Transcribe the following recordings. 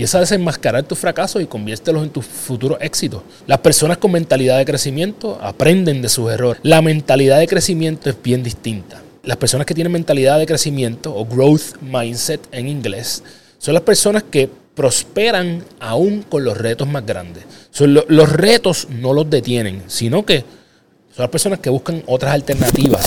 Empieza a desenmascarar tus fracasos y conviértelos en tus futuros éxitos. Las personas con mentalidad de crecimiento aprenden de sus errores. La mentalidad de crecimiento es bien distinta. Las personas que tienen mentalidad de crecimiento o growth mindset en inglés son las personas que prosperan aún con los retos más grandes. los retos no los detienen, sino que son las personas que buscan otras alternativas.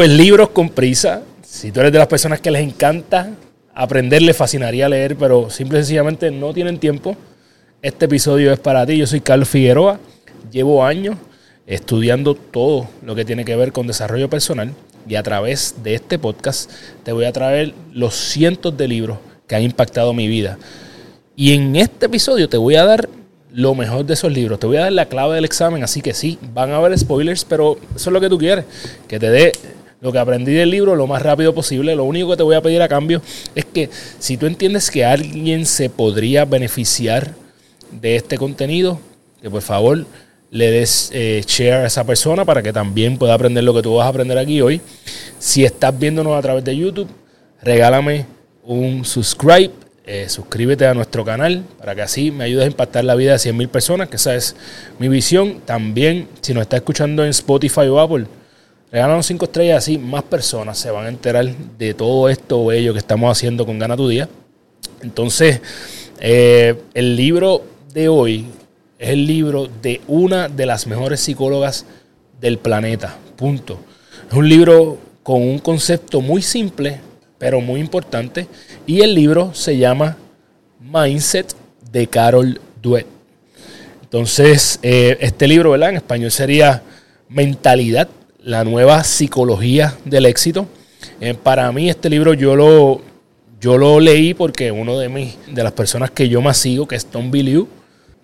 Esto es Libros con Prisa. Si tú eres de las personas que les encanta aprender, les fascinaría leer, pero simple y sencillamente no tienen tiempo, este episodio es para ti. Yo soy Carlos Figueroa. Llevo años estudiando todo lo que tiene que ver con desarrollo personal y a través de este podcast te voy a traer los cientos de libros que han impactado mi vida. Y en este episodio te voy a dar lo mejor de esos libros. Te voy a dar la clave del examen, así que sí, van a haber spoilers, pero eso es lo que tú quieres, que te dé lo que aprendí del libro lo más rápido posible. Lo único que te voy a pedir a cambio es que si tú entiendes que alguien se podría beneficiar de este contenido, que por favor le des eh, share a esa persona para que también pueda aprender lo que tú vas a aprender aquí hoy. Si estás viéndonos a través de YouTube, regálame un subscribe, eh, suscríbete a nuestro canal para que así me ayudes a impactar la vida de 100 mil personas, que esa es mi visión. También, si nos está escuchando en Spotify o Apple, Regalan cinco estrellas así, más personas se van a enterar de todo esto bello que estamos haciendo con Gana tu Día. Entonces, eh, el libro de hoy es el libro de una de las mejores psicólogas del planeta. Punto. Es un libro con un concepto muy simple, pero muy importante. Y el libro se llama Mindset de Carol Dweck. Entonces, eh, este libro, ¿verdad? En español sería Mentalidad la nueva psicología del éxito. Eh, para mí este libro yo lo, yo lo leí porque uno de, mis, de las personas que yo más sigo, que es Tom Liu,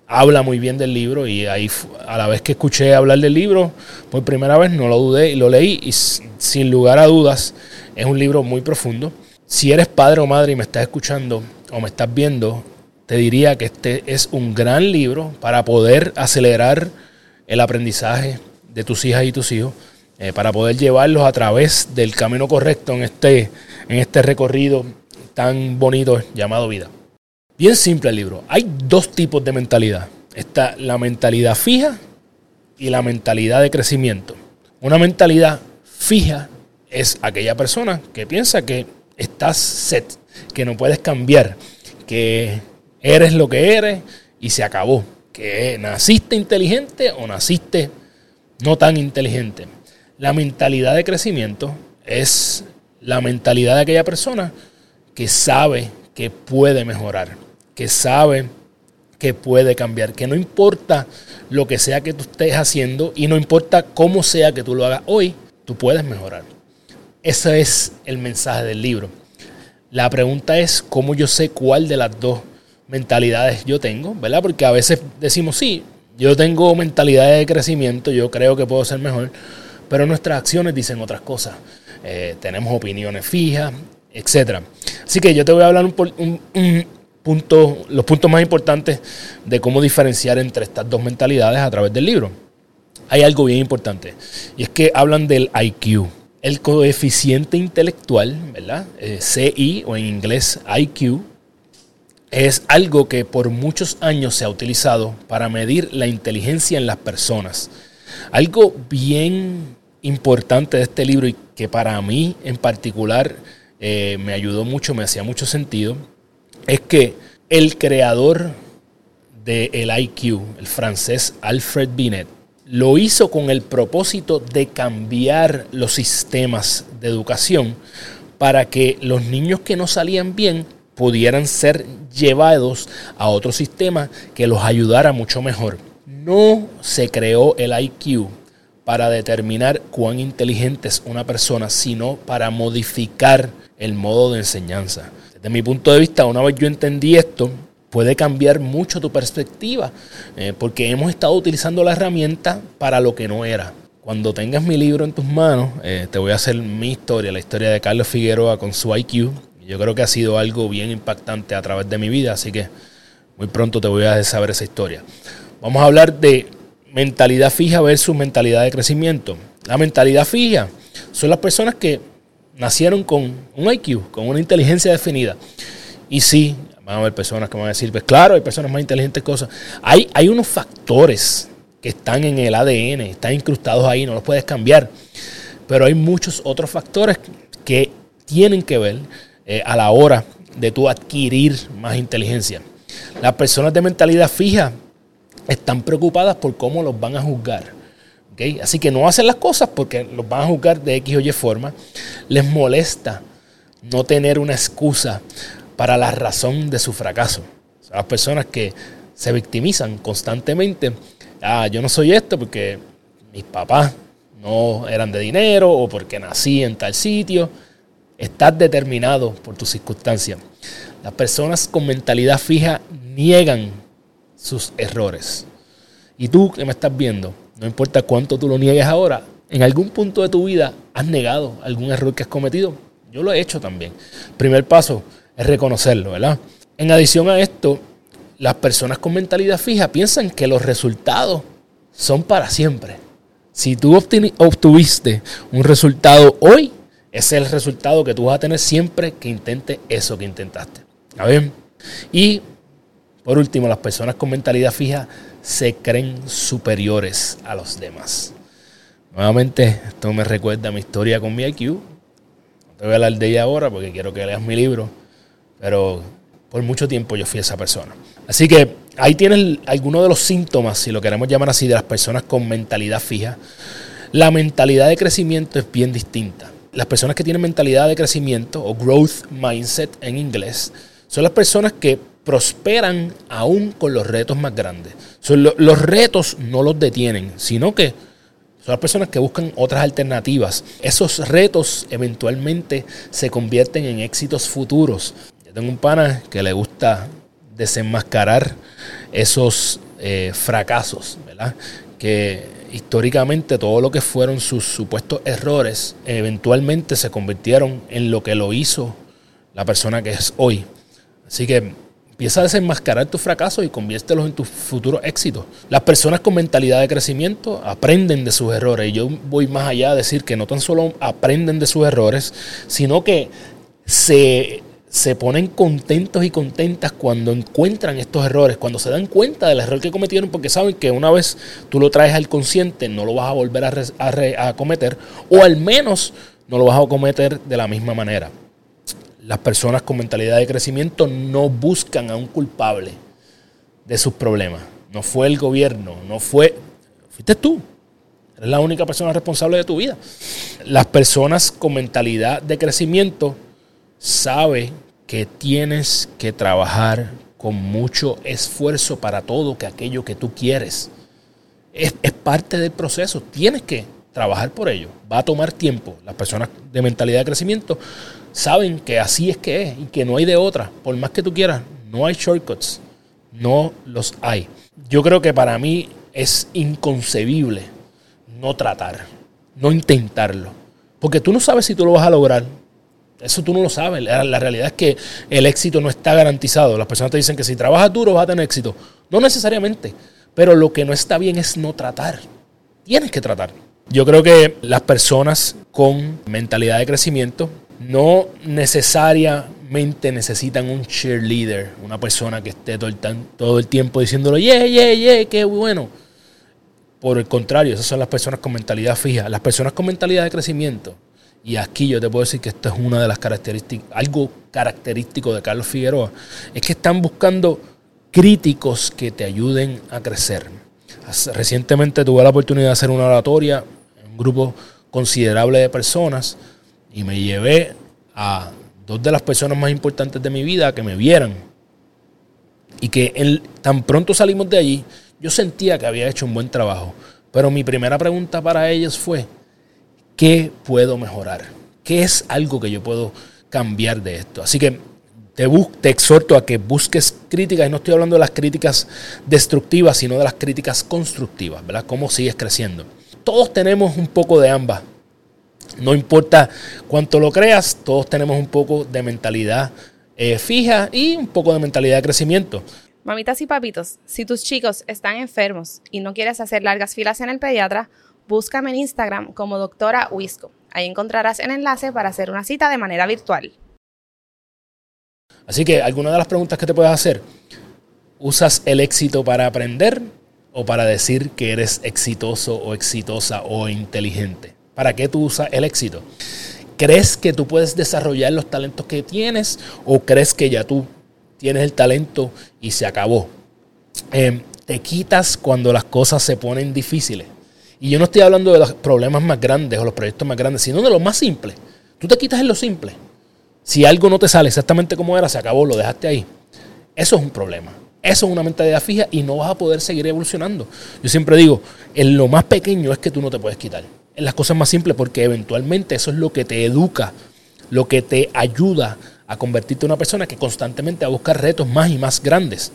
habla muy bien del libro y ahí a la vez que escuché hablar del libro, por primera vez no lo dudé y lo leí y sin lugar a dudas es un libro muy profundo. Si eres padre o madre y me estás escuchando o me estás viendo, te diría que este es un gran libro para poder acelerar el aprendizaje de tus hijas y tus hijos eh, para poder llevarlos a través del camino correcto en este, en este recorrido tan bonito llamado vida. Bien simple el libro. Hay dos tipos de mentalidad. Está la mentalidad fija y la mentalidad de crecimiento. Una mentalidad fija es aquella persona que piensa que estás set, que no puedes cambiar, que eres lo que eres y se acabó. Que naciste inteligente o naciste no tan inteligente. La mentalidad de crecimiento es la mentalidad de aquella persona que sabe que puede mejorar, que sabe que puede cambiar, que no importa lo que sea que tú estés haciendo y no importa cómo sea que tú lo hagas hoy, tú puedes mejorar. Ese es el mensaje del libro. La pregunta es cómo yo sé cuál de las dos mentalidades yo tengo, ¿verdad? Porque a veces decimos, sí, yo tengo mentalidad de crecimiento, yo creo que puedo ser mejor, pero nuestras acciones dicen otras cosas. Eh, tenemos opiniones fijas, etc. Así que yo te voy a hablar un, punto, los puntos más importantes de cómo diferenciar entre estas dos mentalidades a través del libro. Hay algo bien importante y es que hablan del IQ. El coeficiente intelectual, ¿verdad? Eh, CI o en inglés IQ, es algo que por muchos años se ha utilizado para medir la inteligencia en las personas. Algo bien importante de este libro y que para mí en particular eh, me ayudó mucho, me hacía mucho sentido, es que el creador del el IQ, el francés Alfred Binet, lo hizo con el propósito de cambiar los sistemas de educación para que los niños que no salían bien pudieran ser llevados a otro sistema que los ayudara mucho mejor. No se creó el IQ para determinar cuán inteligente es una persona, sino para modificar el modo de enseñanza. Desde mi punto de vista, una vez yo entendí esto, puede cambiar mucho tu perspectiva, eh, porque hemos estado utilizando la herramienta para lo que no era. Cuando tengas mi libro en tus manos, eh, te voy a hacer mi historia, la historia de Carlos Figueroa con su IQ. Yo creo que ha sido algo bien impactante a través de mi vida, así que muy pronto te voy a saber esa historia. Vamos a hablar de mentalidad fija versus mentalidad de crecimiento. La mentalidad fija son las personas que nacieron con un IQ, con una inteligencia definida. Y sí, van a haber personas que van a decir, pues claro, hay personas más inteligentes cosas. Hay, hay unos factores que están en el ADN, están incrustados ahí, no los puedes cambiar. Pero hay muchos otros factores que tienen que ver eh, a la hora de tú adquirir más inteligencia. Las personas de mentalidad fija están preocupadas por cómo los van a juzgar. Así que no hacen las cosas porque los van a juzgar de X o Y forma. Les molesta no tener una excusa para la razón de su fracaso. Son las personas que se victimizan constantemente. Ah, yo no soy esto porque mis papás no eran de dinero o porque nací en tal sitio. Estás determinado por tus circunstancias. Las personas con mentalidad fija niegan sus errores. Y tú que me estás viendo, no importa cuánto tú lo niegues ahora, en algún punto de tu vida has negado algún error que has cometido. Yo lo he hecho también. primer paso es reconocerlo, ¿verdad? En adición a esto, las personas con mentalidad fija piensan que los resultados son para siempre. Si tú obtuviste un resultado hoy, es el resultado que tú vas a tener siempre que intentes eso que intentaste. ¿A ver? Y por último, las personas con mentalidad fija se creen superiores a los demás. Nuevamente, esto me recuerda a mi historia con mi IQ. No te voy a hablar de ella ahora porque quiero que leas mi libro, pero por mucho tiempo yo fui esa persona. Así que ahí tienes algunos de los síntomas, si lo queremos llamar así, de las personas con mentalidad fija. La mentalidad de crecimiento es bien distinta. Las personas que tienen mentalidad de crecimiento o growth mindset en inglés son las personas que prosperan aún con los retos más grandes. los retos no los detienen, sino que son las personas que buscan otras alternativas. Esos retos eventualmente se convierten en éxitos futuros. Yo tengo un pana que le gusta desenmascarar esos eh, fracasos, ¿verdad? Que históricamente todo lo que fueron sus supuestos errores eventualmente se convirtieron en lo que lo hizo la persona que es hoy. Así que Empieza a desenmascarar tus fracasos y conviértelos en tus futuros éxitos. Las personas con mentalidad de crecimiento aprenden de sus errores. Y yo voy más allá a decir que no tan solo aprenden de sus errores, sino que se, se ponen contentos y contentas cuando encuentran estos errores, cuando se dan cuenta del error que cometieron, porque saben que una vez tú lo traes al consciente, no lo vas a volver a, a cometer, o al menos no lo vas a cometer de la misma manera las personas con mentalidad de crecimiento no buscan a un culpable de sus problemas. No fue el gobierno, no fue... Fuiste tú. Eres la única persona responsable de tu vida. Las personas con mentalidad de crecimiento saben que tienes que trabajar con mucho esfuerzo para todo que aquello que tú quieres. Es, es parte del proceso. Tienes que trabajar por ello. Va a tomar tiempo. Las personas de mentalidad de crecimiento saben que así es que es y que no hay de otra. Por más que tú quieras, no hay shortcuts. No los hay. Yo creo que para mí es inconcebible no tratar, no intentarlo. Porque tú no sabes si tú lo vas a lograr. Eso tú no lo sabes. La, la, realidad es que el éxito no está garantizado. Las personas te dicen que si trabajas duro vas a tener éxito. No necesariamente. Pero lo que no está bien es no tratar. Tienes que tratar. Yo creo que las personas con mentalidad de crecimiento no necesariamente necesitan un cheerleader, una persona que esté todo el, todo el tiempo diciéndolo, yeah, yeah, yeah, qué bueno. Por el contrario, esas son las personas con mentalidad fija. Las personas con mentalidad de crecimiento, y aquí yo te puedo decir que esto es una de las características, algo característico de Carlos Figueroa, es que están buscando críticos que te ayuden a crecer. Recientemente tuve la oportunidad de hacer una oratoria grupo considerable de personas y me llevé a dos de las personas más importantes de mi vida que me vieran. Y que tan pronto salimos de allí, yo sentía que había hecho un buen trabajo. Pero mi primera pregunta para ellos fue, ¿qué puedo mejorar? ¿Qué es algo que yo puedo cambiar de esto? Así que te, te exhorto a que busques críticas, y no estoy hablando de las críticas destructivas, sino de las críticas constructivas, ¿verdad? ¿Cómo sigues creciendo? Todos tenemos un poco de ambas No importa cuánto lo creas, todos tenemos un poco de mentalidad eh, fija y un poco de mentalidad de crecimiento. Mamitas y papitos, si tus chicos están enfermos y no quieres hacer largas filas en el pediatra, búscame en Instagram como doctora Wisco. Ahí encontrarás el enlace para hacer una cita de manera virtual. Así que alguna de las preguntas que te puedes hacer, ¿usas el éxito para aprender o para decir que eres exitoso o exitosa o inteligente? ¿Para qué tú usas el éxito? ¿Crees que tú puedes desarrollar los talentos que tienes o crees que ya tú tienes el talento y se acabó? Em, te quitas cuando las cosas se ponen difíciles. Y yo no estoy hablando de los problemas más grandes o los proyectos más grandes, sino de los más simples. Tú te quitas en lo simple. Si algo no te sale exactamente como era, se acabó, lo dejaste ahí. Eso es un problema. Eso es una mentalidad fija y no vas a poder seguir evolucionando. Yo siempre digo, en lo más pequeño es que tú no te puedes quitar. En las cosas más simples porque eventualmente eso es lo que te educa, lo que te ayuda a convertirte en una persona que constantemente va a buscar retos más y más grandes.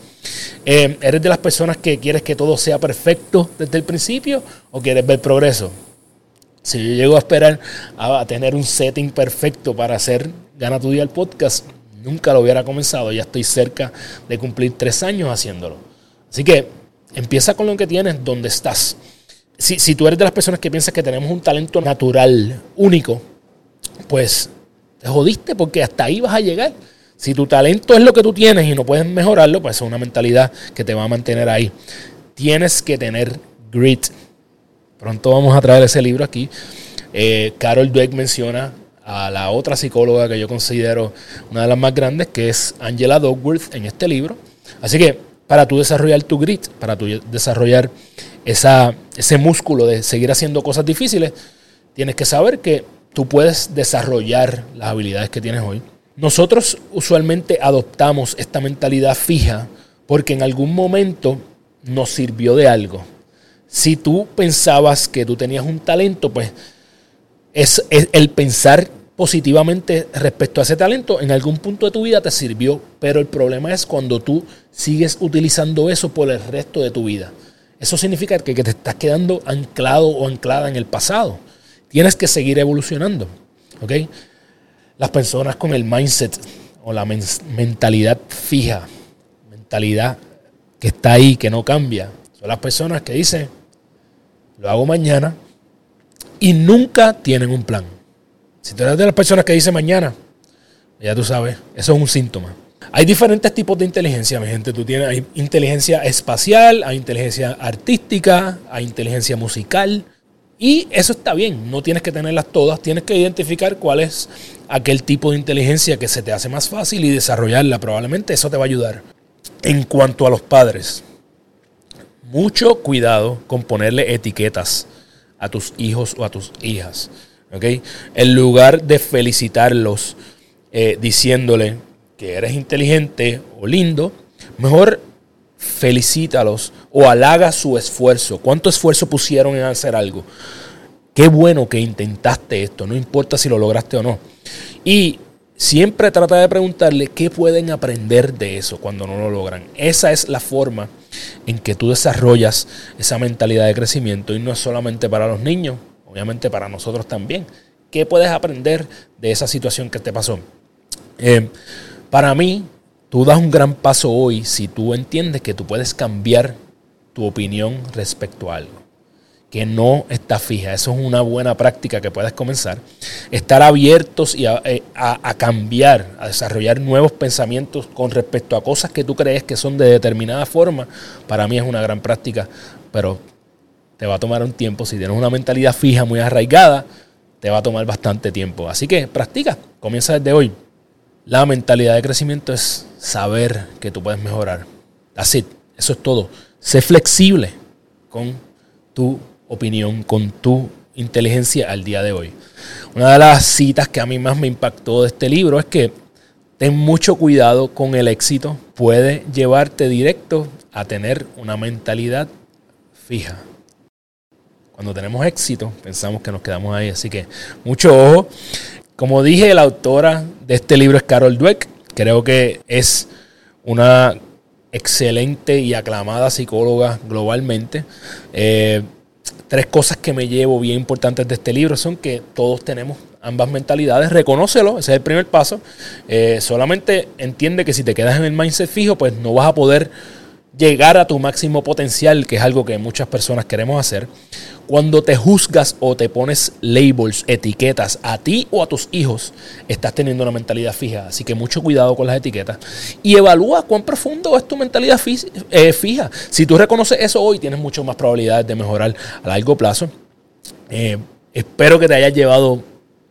Eh, ¿Eres de las personas que quieres que todo sea perfecto desde el principio o quieres ver progreso? Si yo llego a esperar a, tener un setting perfecto para hacer Gana tu Día el podcast, nunca lo hubiera comenzado. Ya estoy cerca de cumplir tres años haciéndolo. Así que empieza con lo que tienes, donde estás. Si, si tú eres de las personas que piensas que tenemos un talento natural único, pues te jodiste porque hasta ahí vas a llegar. Si tu talento es lo que tú tienes y no puedes mejorarlo, pues es una mentalidad que te va a mantener ahí. Tienes que tener grit. Pronto vamos a traer ese libro aquí. Eh, Carol Dweck menciona a la otra psicóloga que yo considero una de las más grandes, que es Angela Dogworth en este libro. Así que para tú desarrollar tu grit, para tú desarrollar esa, ese músculo de seguir haciendo cosas difíciles, tienes que saber que tú puedes desarrollar las habilidades que tienes hoy. Nosotros usualmente adoptamos esta mentalidad fija porque en algún momento nos sirvió de algo. Si tú pensabas que tú tenías un talento, pues es, el pensar positivamente respecto a ese talento en algún punto de tu vida te sirvió, pero el problema es cuando tú sigues utilizando eso por el resto de tu vida. Eso significa que, te estás quedando anclado o anclada en el pasado. Tienes que seguir evolucionando. ¿ok? Las personas con el mindset o la mentalidad fija, mentalidad que está ahí, que no cambia, son las personas que dicen, lo hago mañana y nunca tienen un plan. Si tú eres de las personas que dicen mañana, ya tú sabes, eso es un síntoma. Hay diferentes tipos de inteligencia, mi gente. Tú tienes hay inteligencia espacial, hay inteligencia artística, hay inteligencia musical, y eso está bien, no tienes que tenerlas todas, tienes que identificar cuál es aquel tipo de inteligencia que se te hace más fácil y desarrollarla. Probablemente eso te va a ayudar. En cuanto a los padres, mucho cuidado con ponerle etiquetas a tus hijos o a tus hijas. En lugar de felicitarlos eh, diciéndole que eres inteligente o lindo, mejor felicítalos o halaga su esfuerzo. ¿Cuánto esfuerzo pusieron en hacer algo? Qué bueno que intentaste esto, no importa si lo lograste o no. Y siempre trata de preguntarle qué pueden aprender de eso cuando no lo logran. Esa es la forma en que tú desarrollas esa mentalidad de crecimiento y no es solamente para los niños, obviamente para nosotros también. ¿Qué puedes aprender de esa situación que te pasó? Eh, para mí, Tú das un gran paso hoy si tú entiendes que tú puedes cambiar tu opinión respecto a algo, que no está fija. Eso es una buena práctica que puedes comenzar. Estar abiertos y eh, a, cambiar, a desarrollar nuevos pensamientos con respecto a cosas que tú crees que son de determinada forma, para mí es una gran práctica, pero te va a tomar un tiempo. Si tienes una mentalidad fija, muy arraigada, te va a tomar bastante tiempo. Así que practica, comienza desde hoy. La mentalidad de crecimiento es saber que tú puedes mejorar. Así, eso es todo. Sé flexible con tu opinión, con tu inteligencia al día de hoy. Una de las citas que a mí más me impactó de este libro es que ten mucho cuidado con el éxito. Puede llevarte directo a tener una mentalidad fija. Cuando tenemos éxito, pensamos que nos quedamos ahí. Así que mucho ojo. Como dije, la autora de este libro es Carol Dweck. Creo que es una excelente y aclamada psicóloga globalmente. Eh, tres cosas que me llevo bien importantes de este libro son que todos tenemos ambas mentalidades, reconócelo, ese es el primer paso. Eh, solamente entiende que si te quedas en el mindset fijo, pues no vas a poder llegar a tu máximo potencial, que es algo que muchas personas queremos hacer. Cuando te juzgas o te pones labels, etiquetas a ti o a tus hijos, estás teniendo una mentalidad fija. Así que mucho cuidado con las etiquetas. Y evalúa cuán profundo es tu mentalidad eh, fija. Si tú reconoces eso hoy, tienes mucho más probabilidades de mejorar a largo plazo. Eh, espero que te hayas llevado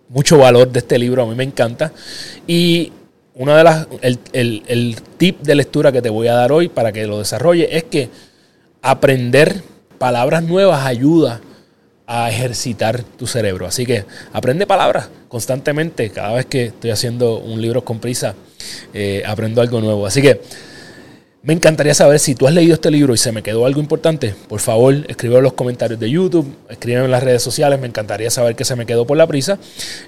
mucho valor de este libro. A mí me encanta. Y una de las, el, el, tip de lectura que te voy a dar hoy para que lo desarrolle es que aprender palabras nuevas ayuda a ejercitar tu cerebro. Así que aprende palabras constantemente. Cada vez que estoy haciendo un libro con prisa, eh, aprendo algo nuevo. Así que me encantaría saber si tú has leído este libro y se me quedó algo importante. Por favor, escribe en los comentarios de YouTube, escribe en las redes sociales. Me encantaría saber que se me quedó por la prisa.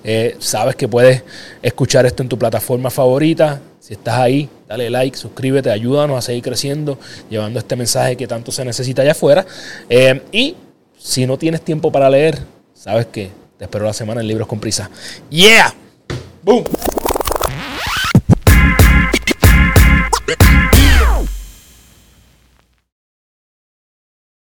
Eh, sabes que puedes escuchar esto en tu plataforma favorita. Si estás ahí, dale like, suscríbete, ayúdanos a seguir creciendo, llevando este mensaje que tanto se necesita allá afuera. Eh, y si no tienes tiempo para leer, sabes que te espero la semana en Libros con Prisa. ¡Yeah! ¡Boom!